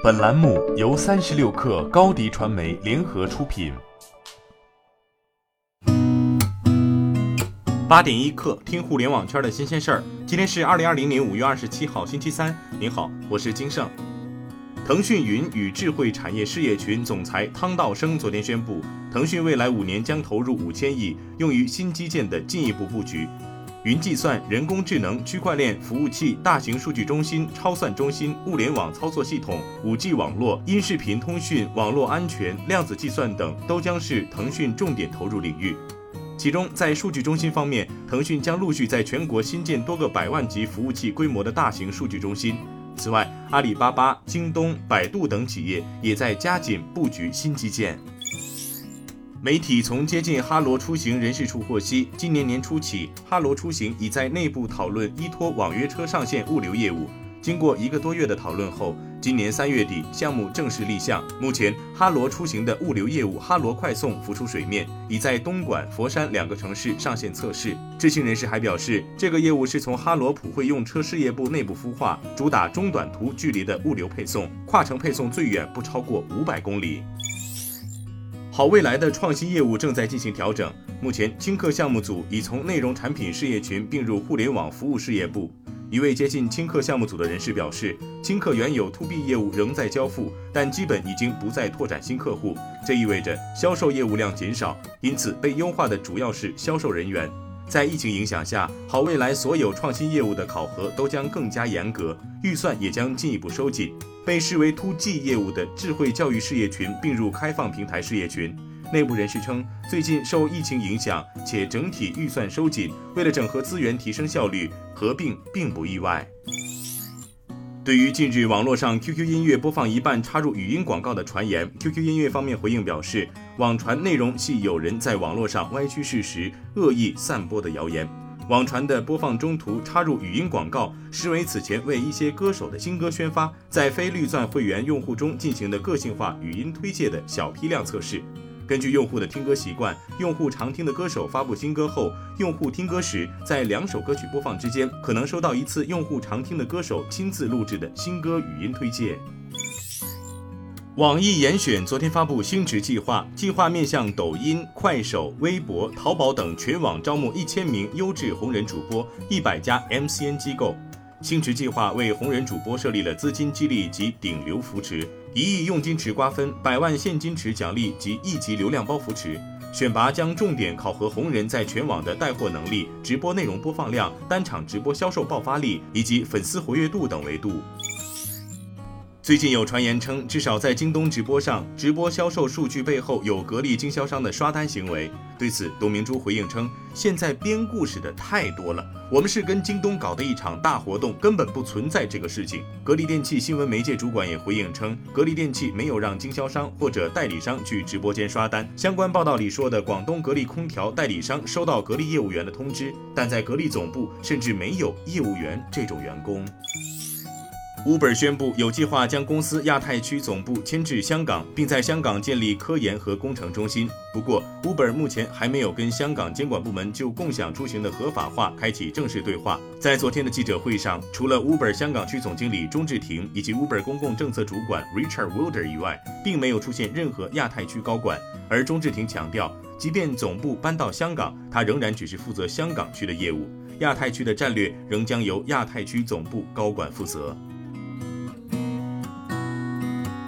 本栏目由三十六氪高低传媒联合出品。八点一刻，听互联网圈的新鲜事儿。今天是二零二零年五月二十七号，星期三。您好，我是金盛。腾讯云与智慧产业事业群总裁汤道生昨天宣布，腾讯未来五年将投入五千亿，用于新基建的进一步布局。云计算、人工智能、区块链服务器、大型数据中心、超算中心、物联网操作系统、五 G 网络、音视频通讯、网络安全、量子计算等，都将是腾讯重点投入领域。其中，在数据中心方面，腾讯将陆续在全国新建多个百万级服务器规模的大型数据中心。此外，阿里巴巴、京东、百度等企业也在加紧布局新基建。媒体从接近哈罗出行人士处获悉，今年年初起，哈罗出行已在内部讨论依托网约车上线物流业务。经过一个多月的讨论后，今年三月底项目正式立项。目前，哈罗出行的物流业务“哈罗快送”浮出水面，已在东莞、佛山两个城市上线测试。知情人士还表示，这个业务是从哈罗普惠用车事业部内部孵化，主打中短途距离的物流配送，跨城配送最远不超过五百公里。好未来的创新业务正在进行调整。目前，青客项目组已从内容产品事业群并入互联网服务事业部。一位接近青客项目组的人士表示，青客原有 To B 业务仍在交付，但基本已经不再拓展新客户。这意味着销售业务量减少，因此被优化的主要是销售人员。在疫情影响下，好未来所有创新业务的考核都将更加严格，预算也将进一步收紧。被视为 To G 业务的智慧教育事业群并入开放平台事业群。内部人士称，最近受疫情影响，且整体预算收紧，为了整合资源提升效率，合并并不意外。对于近日网络上 QQ 音乐播放一半插入语音广告的传言，QQ 音乐方面回应表示，网传内容系有人在网络上歪曲事实、恶意散播的谣言。网传的播放中途插入语音广告，实为此前为一些歌手的新歌宣发，在非绿钻会员用户中进行的个性化语音推介的小批量测试。根据用户的听歌习惯，用户常听的歌手发布新歌后，用户听歌时，在两首歌曲播放之间，可能收到一次用户常听的歌手亲自录制的新歌语音推荐。网易严选昨天发布星驰计划，计划面向抖音、快手、微博、淘宝等全网招募一千名优质红人主播，一百家 MCN 机构。星驰计划为红人主播设立了资金激励及顶流扶持，一亿佣金池瓜分，百万现金池奖励及一级流量包扶持。选拔将重点考核红人在全网的带货能力、直播内容播放量、单场直播销售爆发力以及粉丝活跃度等维度。最近有传言称，至少在京东直播上，直播销售数据背后有格力经销商的刷单行为。对此，董明珠回应称：“现在编故事的太多了，我们是跟京东搞的一场大活动，根本不存在这个事情。”格力电器新闻媒介主管也回应称，格力电器没有让经销商或者代理商去直播间刷单。相关报道里说的广东格力空调代理商收到格力业务员的通知，但在格力总部甚至没有业务员这种员工。Uber 宣布有计划将公司亚太区总部迁至香港，并在香港建立科研和工程中心。不过，Uber 目前还没有跟香港监管部门就共享出行的合法化开启正式对话。在昨天的记者会上，除了 Uber 香港区总经理钟志廷以及 Uber 公共政策主管 Richard Wilder 以外，并没有出现任何亚太区高管。而钟志廷强调，即便总部搬到香港，他仍然只是负责香港区的业务，亚太区的战略仍将由亚太区总部高管负责。